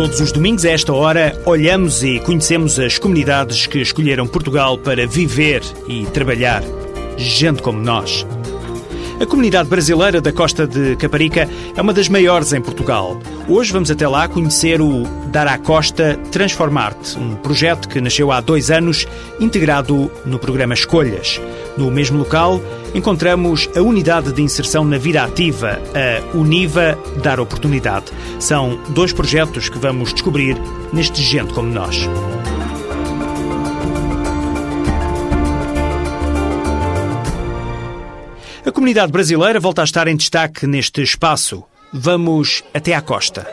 Todos os domingos, a esta hora, olhamos e conhecemos as comunidades que escolheram Portugal para viver e trabalhar. Gente como nós. A comunidade brasileira da Costa de Caparica é uma das maiores em Portugal. Hoje vamos até lá conhecer o Dar à Costa Transformar-te, um projeto que nasceu há dois anos, integrado no programa Escolhas. No mesmo local, encontramos a Unidade de Inserção na Vida Ativa, a Univa Dar Oportunidade. São dois projetos que vamos descobrir neste Gente como Nós. A comunidade brasileira volta a estar em destaque neste espaço. Vamos até à costa.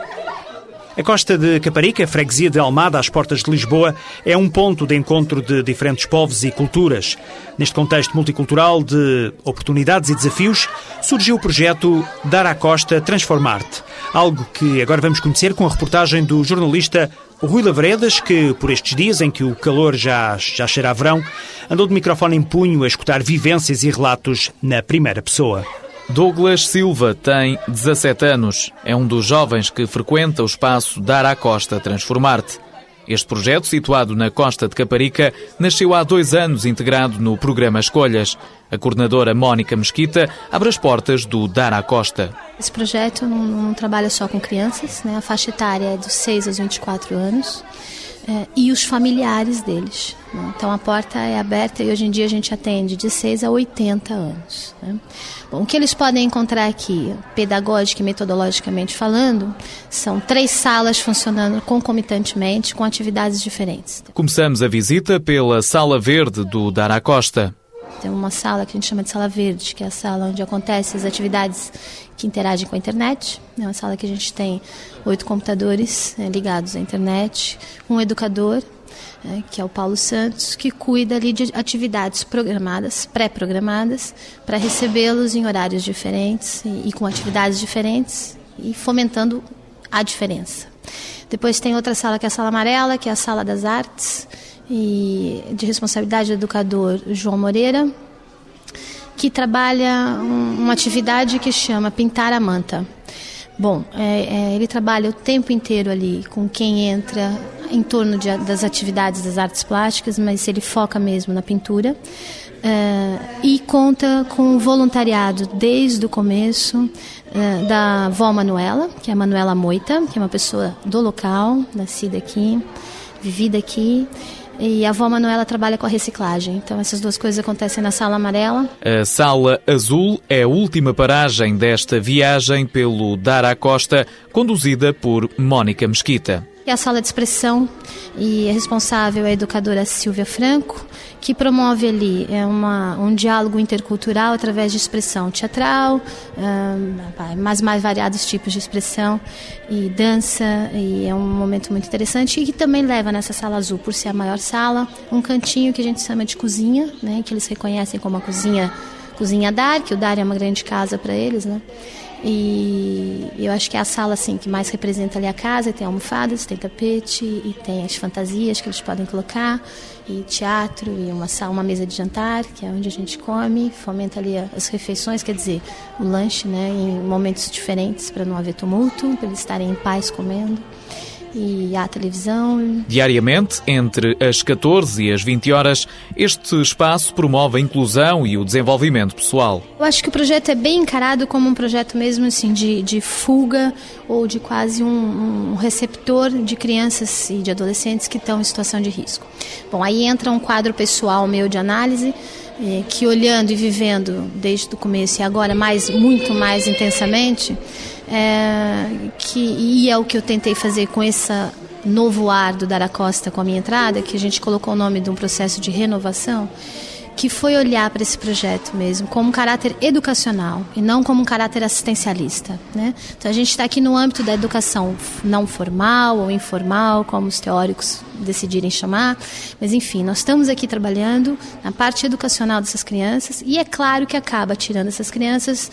A costa de Caparica, freguesia de Almada, às portas de Lisboa, é um ponto de encontro de diferentes povos e culturas. Neste contexto multicultural de oportunidades e desafios, surgiu o projeto Dar à Costa Transformar-te, algo que agora vamos conhecer com a reportagem do jornalista Rui Lavredas, que por estes dias em que o calor já, já cheira a verão, andou de microfone em punho a escutar vivências e relatos na primeira pessoa. Douglas Silva tem 17 anos. É um dos jovens que frequenta o espaço Dar à Costa Transformar-te. Este projeto, situado na costa de Caparica, nasceu há dois anos integrado no programa Escolhas. A coordenadora Mónica Mesquita abre as portas do Dar à Costa. Esse projeto não, não trabalha só com crianças, né? a faixa etária é dos 6 aos 24 anos é, e os familiares deles. Né? Então a porta é aberta e hoje em dia a gente atende de 6 a 80 anos. Né? Bom, o que eles podem encontrar aqui, pedagógica e metodologicamente falando, são três salas funcionando concomitantemente com atividades diferentes. Começamos a visita pela Sala Verde do Dar Costa. Tem uma sala que a gente chama de sala verde, que é a sala onde acontecem as atividades que interagem com a internet. É uma sala que a gente tem oito computadores né, ligados à internet, um educador, né, que é o Paulo Santos, que cuida ali de atividades programadas, pré-programadas, para recebê-los em horários diferentes e, e com atividades diferentes e fomentando a diferença. Depois tem outra sala que é a sala amarela, que é a sala das artes, e de responsabilidade do educador João Moreira, que trabalha uma atividade que chama Pintar a Manta. Bom, é, é, ele trabalha o tempo inteiro ali com quem entra em torno de, das atividades das artes plásticas, mas ele foca mesmo na pintura. É, e conta com o voluntariado desde o começo é, da vó Manuela, que é a Manuela Moita, que é uma pessoa do local, nascida aqui, vivida aqui, e a avó Manuela trabalha com a reciclagem. Então essas duas coisas acontecem na sala amarela. A sala azul é a última paragem desta viagem pelo Dar à Costa, conduzida por Mónica Mesquita é a sala de expressão e a responsável é a educadora Silvia Franco, que promove ali é uma, um diálogo intercultural através de expressão teatral, um, mais, mais variados tipos de expressão e dança, e é um momento muito interessante e que também leva nessa sala azul, por ser a maior sala, um cantinho que a gente chama de cozinha, né, que eles reconhecem como a cozinha, cozinha Dar, que o Dar é uma grande casa para eles, né? E eu acho que é a sala assim que mais representa ali a casa, tem almofadas, tem tapete e tem as fantasias que eles podem colocar e teatro e uma sala, uma mesa de jantar, que é onde a gente come, fomenta ali as refeições, quer dizer, o lanche, né, em momentos diferentes para não haver tumulto, para eles estarem em paz comendo e à televisão. Diariamente, entre as 14 e as 20 horas, este espaço promove a inclusão e o desenvolvimento pessoal. Eu acho que o projeto é bem encarado como um projeto mesmo assim de, de fuga ou de quase um, um receptor de crianças e de adolescentes que estão em situação de risco. Bom, aí entra um quadro pessoal meu de análise é, que olhando e vivendo desde o começo e agora mais muito mais intensamente é, que e é o que eu tentei fazer com esse novo ar do Dara Costa com a minha entrada que a gente colocou o nome de um processo de renovação que foi olhar para esse projeto mesmo como um caráter educacional e não como um caráter assistencialista. Né? Então a gente está aqui no âmbito da educação não formal ou informal, como os teóricos decidirem chamar. Mas enfim, nós estamos aqui trabalhando na parte educacional dessas crianças e é claro que acaba tirando essas crianças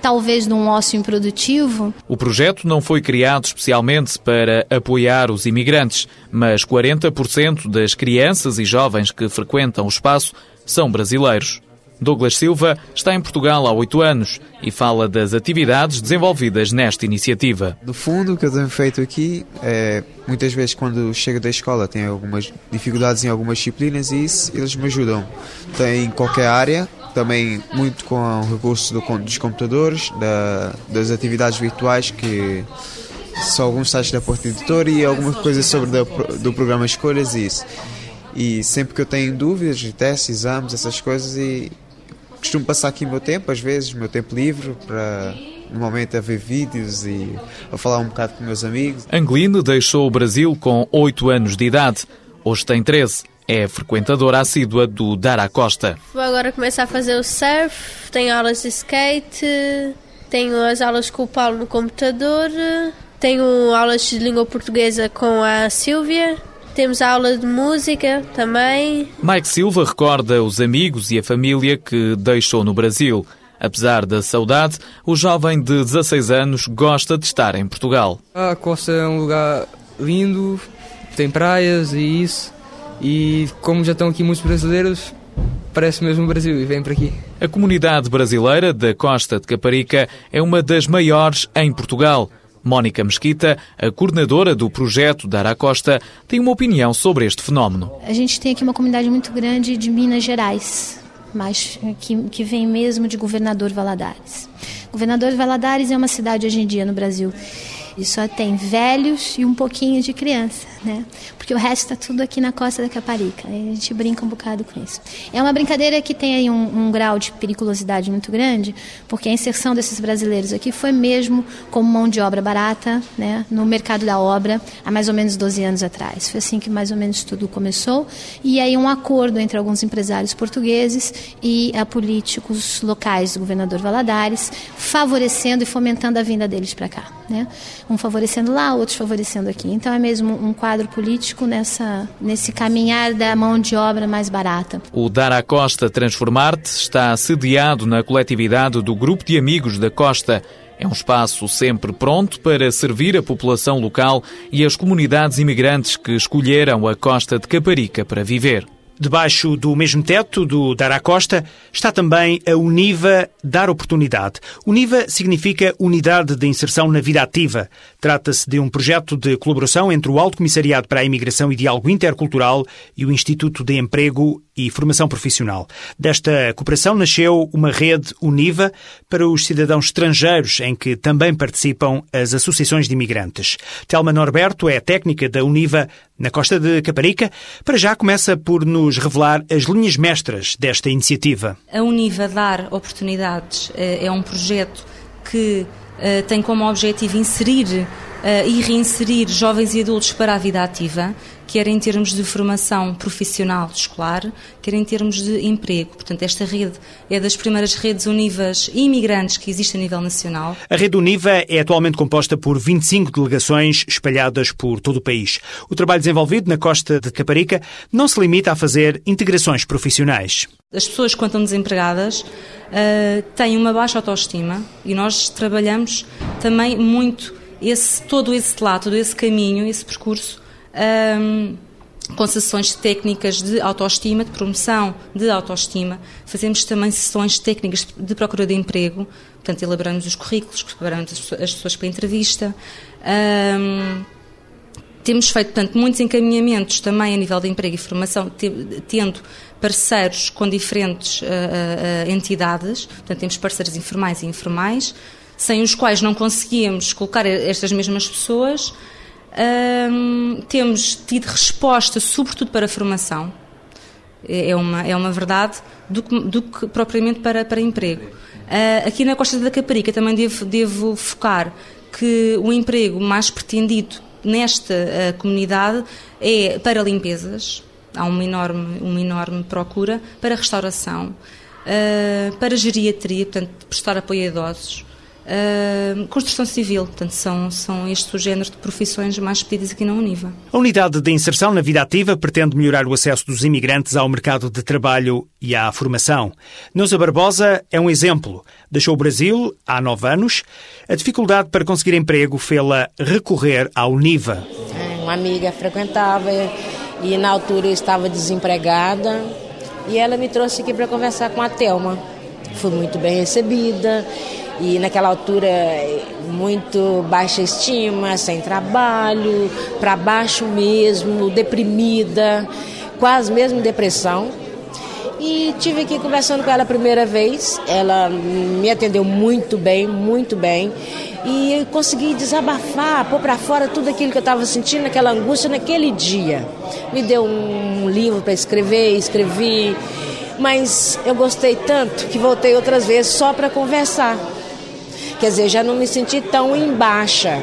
talvez de um ócio improdutivo. O projeto não foi criado especialmente para apoiar os imigrantes, mas 40% das crianças e jovens que frequentam o espaço são brasileiros. Douglas Silva está em Portugal há oito anos e fala das atividades desenvolvidas nesta iniciativa. No fundo, o que eu tenho feito aqui é muitas vezes quando chego da escola tenho algumas dificuldades em algumas disciplinas e isso eles me ajudam. Tem qualquer área, também muito com o recurso do, dos computadores, da, das atividades virtuais que são alguns sites da Porta Editora e algumas coisas sobre do, do programa Escolhas e isso. E sempre que eu tenho dúvidas, testes, exames, essas coisas, e costumo passar aqui o meu tempo, às vezes, o meu tempo livre, para normalmente a ver vídeos e a falar um bocado com meus amigos. Angeline deixou o Brasil com 8 anos de idade. Hoje tem 13. É frequentadora assídua do Dara Costa. Vou agora começar a fazer o surf, tenho aulas de skate, tenho as aulas com o Paulo no computador, tenho aulas de língua portuguesa com a Silvia temos aula de música também. Mike Silva recorda os amigos e a família que deixou no Brasil. Apesar da saudade, o jovem de 16 anos gosta de estar em Portugal. A Costa é um lugar lindo, tem praias e isso. E como já estão aqui muitos brasileiros, parece mesmo o Brasil e vem para aqui. A comunidade brasileira da Costa de Caparica é uma das maiores em Portugal. Mónica Mesquita, a coordenadora do projeto Dar Costa, tem uma opinião sobre este fenómeno. A gente tem aqui uma comunidade muito grande de Minas Gerais, mas que, que vem mesmo de Governador Valadares. Governador Valadares é uma cidade hoje em dia no Brasil e só tem velhos e um pouquinho de criança, né? Porque o resto está tudo aqui na costa da Caparica. a gente brinca um bocado com isso. É uma brincadeira que tem um, um, grau de periculosidade muito grande, porque a inserção desses brasileiros aqui foi mesmo como mão de obra barata, né? No mercado da obra há mais ou menos 12 anos atrás. Foi assim que mais ou menos tudo começou. E aí um acordo entre alguns empresários portugueses e a políticos locais do governador Valadares, favorecendo e fomentando a vinda deles para cá, né? um favorecendo lá, outros favorecendo aqui. Então é mesmo um quadro político nessa, nesse caminhar da mão de obra mais barata. O Dar à Costa Transformar-te está sediado na coletividade do Grupo de Amigos da Costa. É um espaço sempre pronto para servir a população local e as comunidades imigrantes que escolheram a Costa de Caparica para viver. Debaixo do mesmo teto do Dar à Costa está também a Univa Dar Oportunidade. Univa significa Unidade de Inserção na Vida Ativa. Trata-se de um projeto de colaboração entre o Alto Comissariado para a Imigração e Diálogo Intercultural e o Instituto de Emprego e Formação Profissional. Desta cooperação nasceu uma rede Univa para os cidadãos estrangeiros, em que também participam as associações de imigrantes. Telma Norberto é técnica da Univa na costa de Caparica. Para já começa por nos revelar as linhas mestras desta iniciativa. A Univa Dar Oportunidades eh, é um projeto que eh, tem como objetivo inserir e reinserir jovens e adultos para a vida ativa quer em termos de formação profissional escolar, quer em termos de emprego. Portanto, esta rede é das primeiras redes univas e imigrantes que existe a nível nacional. A rede Univa é atualmente composta por 25 delegações espalhadas por todo o país. O trabalho desenvolvido na costa de Caparica não se limita a fazer integrações profissionais. As pessoas, quando estão desempregadas, uh, têm uma baixa autoestima e nós trabalhamos também muito esse, todo esse lado, todo esse caminho, esse percurso um, com sessões técnicas de autoestima, de promoção de autoestima. Fazemos também sessões técnicas de procura de emprego, portanto, elaboramos os currículos, preparamos as pessoas para a entrevista. Um, temos feito, portanto, muitos encaminhamentos também a nível de emprego e formação, tendo parceiros com diferentes uh, uh, entidades, portanto, temos parceiros informais e informais, sem os quais não conseguíamos colocar estas mesmas pessoas temos tido resposta, sobretudo para a formação, é, é uma, é uma verdade, do que, do que propriamente para, para emprego. Uh, aqui na Costa da Caparica também devo, devo focar que o emprego mais pretendido nesta uh, comunidade é para limpezas, há uma enorme, uma enorme procura, para restauração, uh, para geriatria, portanto, prestar apoio a idosos, Uh, construção civil, portanto, são, são estes os géneros de profissões mais pedidas aqui na Univa. A unidade de inserção na vida ativa pretende melhorar o acesso dos imigrantes ao mercado de trabalho e à formação. Neuza Barbosa é um exemplo. Deixou o Brasil há nove anos. A dificuldade para conseguir emprego fê-la recorrer à Univa. É, uma amiga frequentava e na altura estava desempregada e ela me trouxe aqui para conversar com a Telma. Fui muito bem recebida e naquela altura muito baixa estima, sem trabalho, para baixo mesmo, deprimida, quase mesmo depressão. E tive aqui conversando com ela a primeira vez. Ela me atendeu muito bem, muito bem. E eu consegui desabafar, pôr para fora tudo aquilo que eu estava sentindo, aquela angústia naquele dia. Me deu um livro para escrever, escrevi. Mas eu gostei tanto que voltei outras vezes só para conversar. Quer dizer, já não me senti tão em baixa.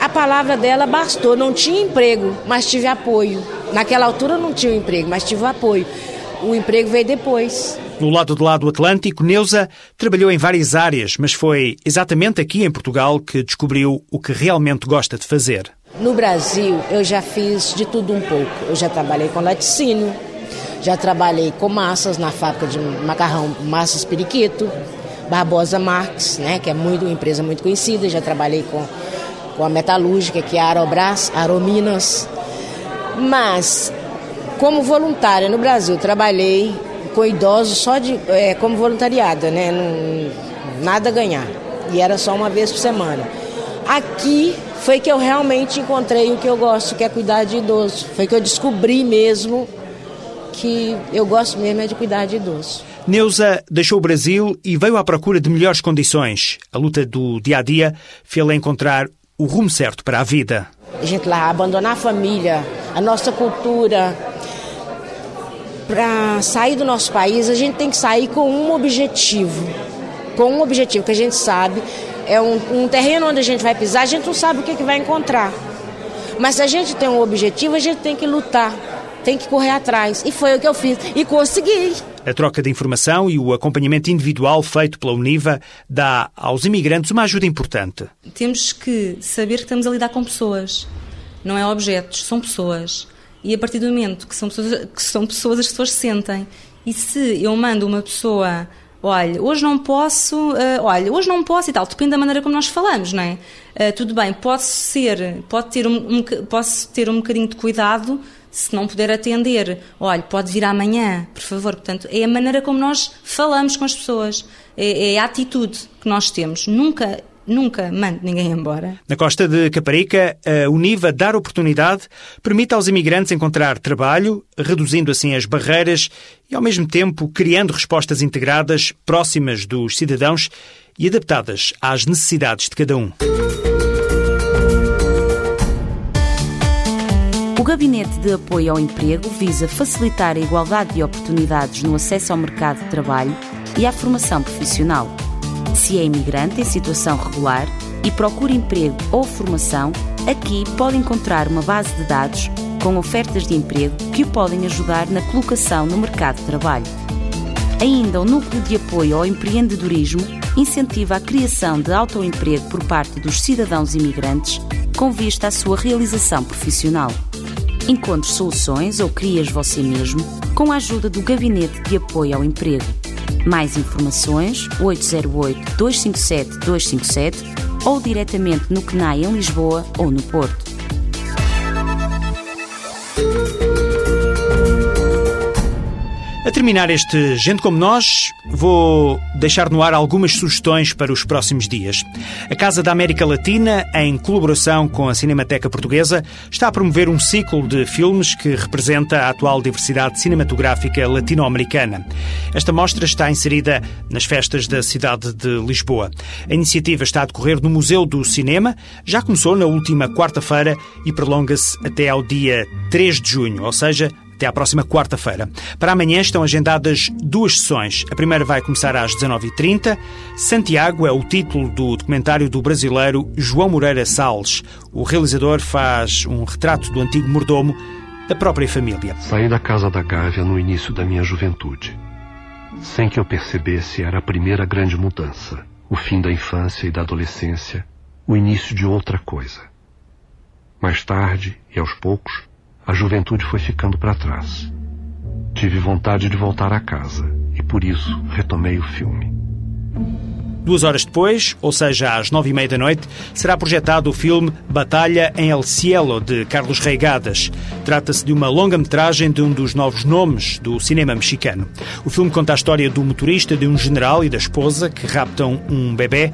A palavra dela bastou, não tinha emprego, mas tive apoio. Naquela altura não tinha emprego, mas tive apoio. O emprego veio depois. No lado do Atlântico, Neuza trabalhou em várias áreas, mas foi exatamente aqui em Portugal que descobriu o que realmente gosta de fazer. No Brasil, eu já fiz de tudo um pouco. Eu já trabalhei com laticínio, já trabalhei com massas na fábrica de macarrão Massas Periquito, Barbosa Marques, né, que é muito, uma empresa muito conhecida, já trabalhei com, com a metalúrgica, que é a Aerobras, Aerominas. Mas, como voluntária no Brasil, trabalhei com idosos só de, é, como voluntariada, né, não, nada a ganhar. E era só uma vez por semana. Aqui foi que eu realmente encontrei o que eu gosto, que é cuidar de idoso. Foi que eu descobri mesmo que eu gosto mesmo é de cuidar de idoso. Neuza deixou o Brasil e veio à procura de melhores condições. A luta do dia a dia fez-la encontrar o rumo certo para a vida. A gente lá abandonar a família, a nossa cultura. Para sair do nosso país, a gente tem que sair com um objetivo. Com um objetivo que a gente sabe é um, um terreno onde a gente vai pisar, a gente não sabe o que, que vai encontrar. Mas se a gente tem um objetivo, a gente tem que lutar, tem que correr atrás. E foi o que eu fiz. E consegui. A troca de informação e o acompanhamento individual feito pela Univa dá aos imigrantes uma ajuda importante. Temos que saber que estamos a lidar com pessoas, não é objetos, são pessoas. E a partir do momento que são pessoas, que são pessoas as pessoas sentem. E se eu mando uma pessoa olha, hoje não posso, uh, olha, hoje não posso e tal, depende da maneira como nós falamos, não é? Uh, tudo bem, posso ser, pode ter um, um, posso ter um bocadinho de cuidado se não puder atender, olha, pode vir amanhã, por favor. Portanto, é a maneira como nós falamos com as pessoas, é, é a atitude que nós temos. Nunca nunca mande ninguém embora. Na costa de Caparica, a Univa dar oportunidade permite aos imigrantes encontrar trabalho, reduzindo assim as barreiras e, ao mesmo tempo, criando respostas integradas, próximas dos cidadãos e adaptadas às necessidades de cada um. Gabinete de Apoio ao Emprego visa facilitar a igualdade de oportunidades no acesso ao mercado de trabalho e à formação profissional. Se é imigrante em situação regular e procura emprego ou formação, aqui pode encontrar uma base de dados com ofertas de emprego que o podem ajudar na colocação no mercado de trabalho. Ainda o Núcleo de Apoio ao Empreendedorismo incentiva a criação de autoemprego por parte dos cidadãos imigrantes com vista à sua realização profissional. Encontre soluções ou crias você mesmo com a ajuda do Gabinete de Apoio ao Emprego. Mais informações 808-257-257 ou diretamente no CNAI em Lisboa ou no Porto. A terminar este Gente Como Nós, vou deixar no ar algumas sugestões para os próximos dias. A Casa da América Latina, em colaboração com a Cinemateca Portuguesa, está a promover um ciclo de filmes que representa a atual diversidade cinematográfica latino-americana. Esta mostra está inserida nas festas da cidade de Lisboa. A iniciativa está a decorrer no Museu do Cinema, já começou na última quarta-feira e prolonga-se até ao dia 3 de junho, ou seja, até à próxima quarta-feira. Para amanhã estão agendadas duas sessões. A primeira vai começar às 19h30. Santiago é o título do documentário do brasileiro João Moreira Salles. O realizador faz um retrato do antigo mordomo da própria família. Saí da casa da Gávea no início da minha juventude. Sem que eu percebesse, era a primeira grande mudança. o fim da infância e da adolescência, o início de outra coisa. Mais tarde, e aos poucos, a juventude foi ficando para trás. Tive vontade de voltar a casa e por isso retomei o filme. Duas horas depois, ou seja, às nove e meia da noite, será projetado o filme Batalha em El Cielo, de Carlos Reigadas. Trata-se de uma longa-metragem de um dos novos nomes do cinema mexicano. O filme conta a história do motorista, de um general e da esposa que raptam um bebê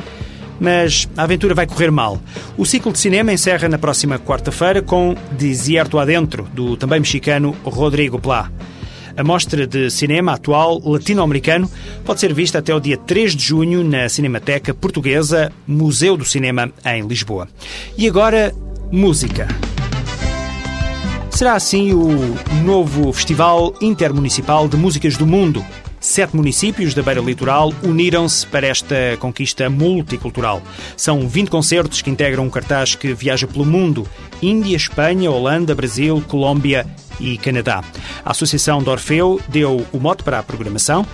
mas a aventura vai correr mal. O ciclo de cinema encerra na próxima quarta-feira com Desierto Adentro, do também mexicano Rodrigo Plá. A mostra de cinema atual latino-americano pode ser vista até o dia 3 de junho na Cinemateca Portuguesa, Museu do Cinema, em Lisboa. E agora, música. Será assim o novo Festival Intermunicipal de Músicas do Mundo, Sete municípios da beira litoral uniram-se para esta conquista multicultural. São 20 concertos que integram um cartaz que viaja pelo mundo: Índia, Espanha, Holanda, Brasil, Colômbia e Canadá. A Associação de Orfeu deu o mote para a programação.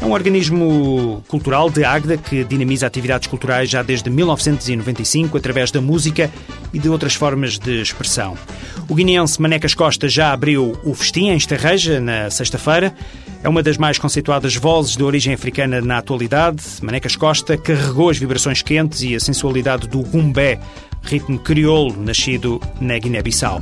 É um organismo cultural de Águeda que dinamiza atividades culturais já desde 1995 através da música e de outras formas de expressão. O guineense Manecas Costa já abriu o festim em Estarreja na sexta-feira. É uma das mais conceituadas vozes de origem africana na atualidade. Manecas Costa carregou as vibrações quentes e a sensualidade do gumbé, ritmo crioulo nascido na Guiné-Bissau.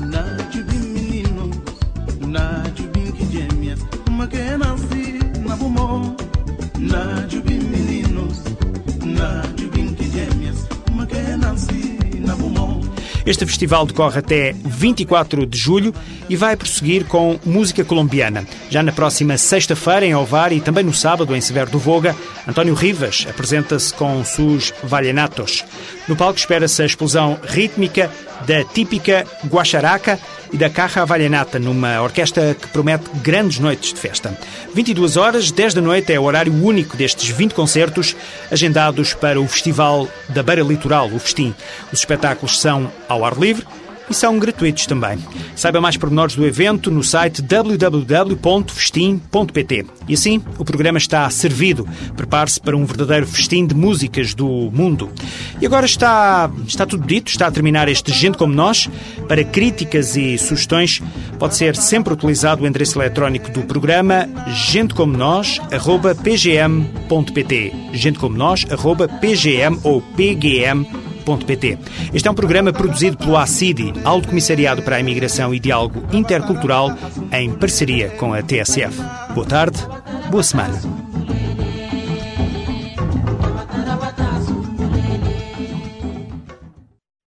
Este festival decorre até 24 de julho e vai prosseguir com música colombiana. Já na próxima sexta-feira, em Ovar, e também no sábado, em Severo do Voga, António Rivas apresenta-se com seus vallenatos. No palco espera-se a explosão rítmica da típica guacharaca e da Carra Vallenata, numa orquestra que promete grandes noites de festa. 22 horas, 10 da noite, é o horário único destes 20 concertos agendados para o Festival da Beira Litoral, o Festim. Os espetáculos são ao ar livre, e são gratuitos também. Saiba mais pormenores do evento no site www.festim.pt. E assim, o programa está servido. Prepare-se para um verdadeiro festim de músicas do mundo. E agora está, está tudo dito, está a terminar este Gente Como Nós. Para críticas e sugestões, pode ser sempre utilizado o endereço eletrónico do programa gentecomonos.pgm.pt gentecomonos.pgm ou pgm.pt este é um programa produzido pelo ACIDI, Alto Comissariado para a Imigração e Diálogo Intercultural, em parceria com a TSF. Boa tarde, boa semana.